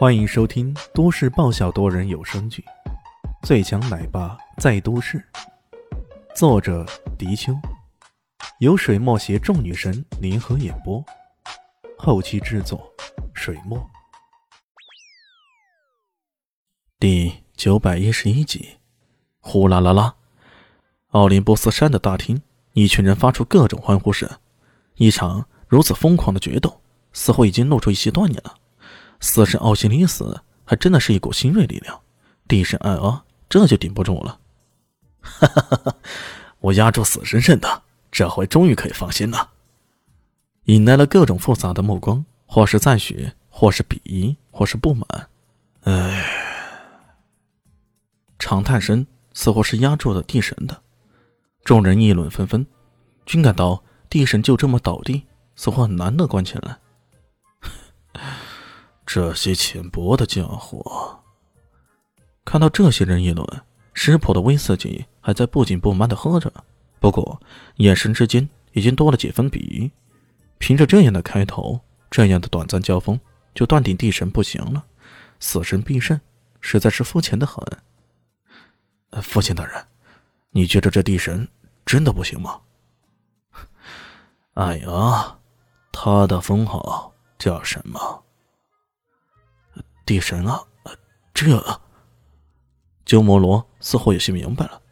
欢迎收听都市爆笑多人有声剧《最强奶爸在都市》，作者：迪秋，由水墨携众女神联合演播，后期制作：水墨。第九百一十一集，呼啦啦啦，奥林波斯山的大厅，一群人发出各种欢呼声。一场如此疯狂的决斗，似乎已经露出一些端倪了。死神奥西里斯还真的是一股新锐力量，地神艾阿这就顶不住了。哈哈哈哈！我压住死神圣的，这回终于可以放心了。引来了各种复杂的目光，或是赞许，或是鄙夷，或是不满。唉，长叹声似乎是压住了地神的。众人议论纷纷，均感到地神就这么倒地，似乎很难乐观起来。这些浅薄的家伙，看到这些人议论，师婆的威色姬还在不紧不慢的喝着，不过眼神之间已经多了几分鄙夷。凭着这样的开头，这样的短暂交锋，就断定地神不行了，死神必胜，实在是肤浅的很。父亲大人，你觉得这地神真的不行吗？哎呀，他的封号叫什么？地神啊，这鸠摩罗似乎有些明白了。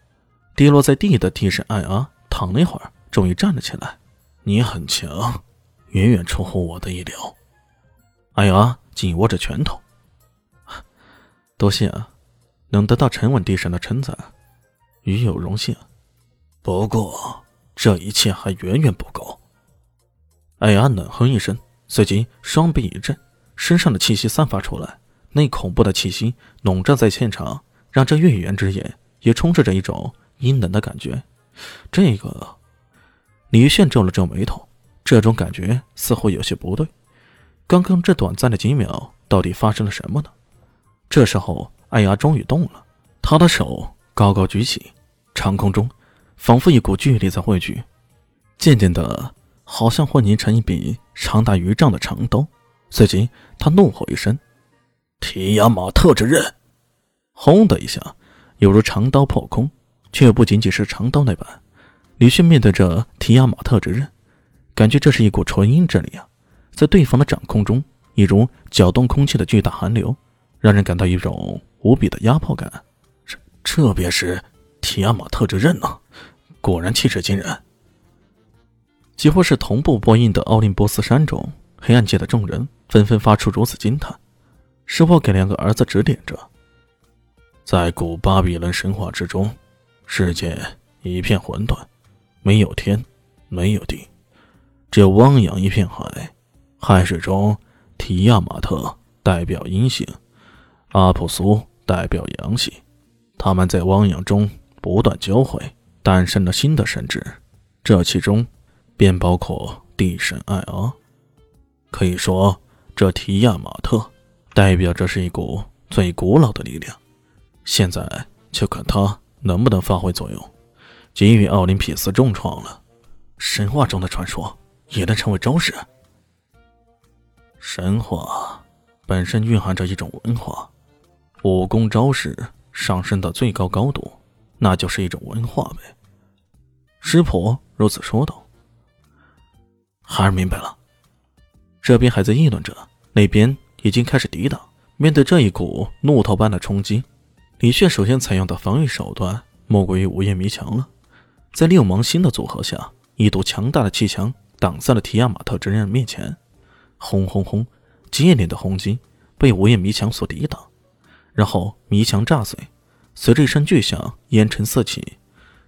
跌落在地的地神艾阿躺了一会儿，终于站了起来。你很强，远远出乎我的意料。艾阿紧握着拳头，多谢啊，能得到沉稳地神的称赞，与有荣幸。不过这一切还远远不够。艾阿冷哼一声，随即双臂一震，身上的气息散发出来。那恐怖的气息笼罩在现场，让这月圆之夜也充斥着一种阴冷的感觉。这个，李炫皱了皱眉头，这种感觉似乎有些不对。刚刚这短暂的几秒，到底发生了什么呢？这时候，艾牙终于动了，他的手高高举起，长空中仿佛一股巨力在汇聚，渐渐的，好像混凝成一柄长达余丈的长刀。随即，他怒吼一声。提亚马特之刃，轰的一下，犹如长刀破空，却又不仅仅是长刀那般。李迅面对着提亚马特之刃，感觉这是一股纯阴之力啊，在对方的掌控中，一如搅动空气的巨大寒流，让人感到一种无比的压迫感。这这便是提亚马特之刃呢，果然气势惊人。几乎是同步播映的奥林波斯山中，黑暗界的众人纷纷发出如此惊叹。师婆给两个儿子指点着，在古巴比伦神话之中，世界一片混沌，没有天，没有地，只有汪洋一片海。海水中，提亚马特代表阴性，阿普苏代表阳性，他们在汪洋中不断交汇，诞生了新的神智。这其中，便包括地神艾阿。可以说，这提亚马特。代表着是一股最古老的力量，现在就看他能不能发挥作用，给予奥林匹斯重创了。神话中的传说也能成为招式。神话本身蕴含着一种文化，武功招式上升到最高高度，那就是一种文化呗。师婆如此说道。孩儿明白了。这边还在议论着，那边。已经开始抵挡。面对这一股怒涛般的冲击，李炫首先采用的防御手段莫过于午夜迷墙了。在六芒星的组合下，一堵强大的气墙挡在了提亚马特之刃面前。轰轰轰！接连的轰击被午夜迷墙所抵挡，然后迷墙炸碎，随着一声巨响，烟尘四起，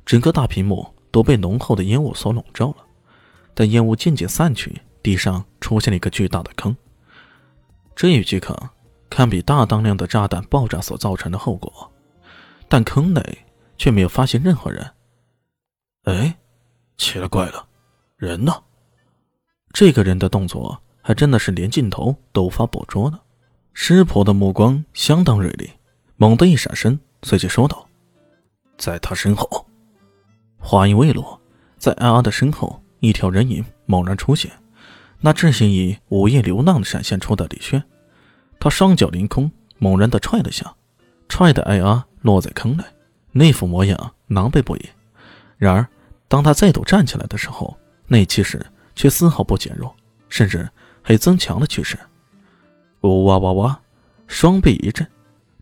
整个大屏幕都被浓厚的烟雾所笼罩了。但烟雾渐渐散去，地上出现了一个巨大的坑。这一巨坑，堪比大当量的炸弹爆炸所造成的后果，但坑内却没有发现任何人。哎，奇了怪了，人呢？这个人的动作还真的是连镜头都无法捕捉呢。师婆的目光相当锐利，猛地一闪身，随即说道：“在他身后。”话音未落，在安安的身后，一条人影猛然出现。那正是以午夜流浪闪现出的李轩。他双脚凌空，猛然的踹了下，踹的艾阿落在坑内，那副模样狼狈不已。然而，当他再度站起来的时候，那气势却丝毫不减弱，甚至还增强了趋势。呜哇哇哇，双臂一震，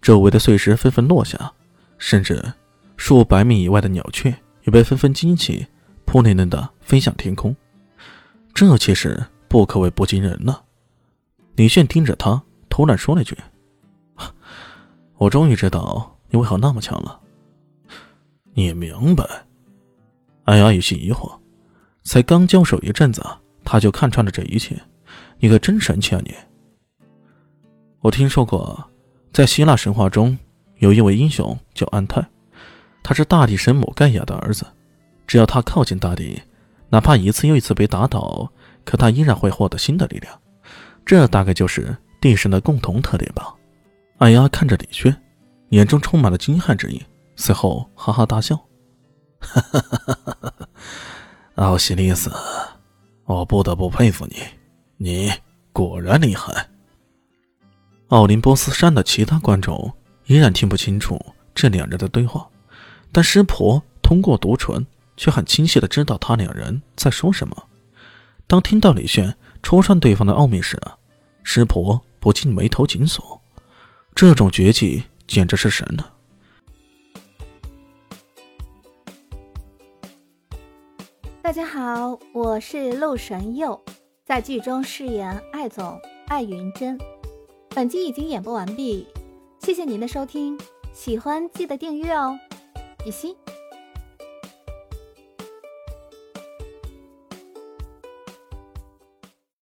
周围的碎石纷纷落下，甚至数百米以外的鸟雀也被纷纷惊起，扑棱棱的飞向天空。这气势不可谓不惊人呢。李炫盯着他，突然说了句：“我终于知道你为何那么强了。”你明白？艾雅有些疑惑，才刚交手一阵子，他就看穿了这一切。你可真神奇啊！你。我听说过，在希腊神话中，有一位英雄叫安泰，他是大地神母盖亚的儿子。只要他靠近大地，哪怕一次又一次被打倒，可他依然会获得新的力量。这大概就是地神的共同特点吧。艾丫看着李轩，眼中充满了惊骇之意，随后哈哈大笑：“哈哈哈哈哈！奥西里斯，我不得不佩服你，你果然厉害。”奥林波斯山的其他观众依然听不清楚这两人的对话，但师婆通过独唇却很清晰的知道他两人在说什么。当听到李炫戳穿对方的奥秘时，师婆不禁眉头紧锁。这种绝技简直是神了！大家好，我是陆神佑，在剧中饰演艾总艾云珍。本集已经演播完毕，谢谢您的收听，喜欢记得订阅哦，比心。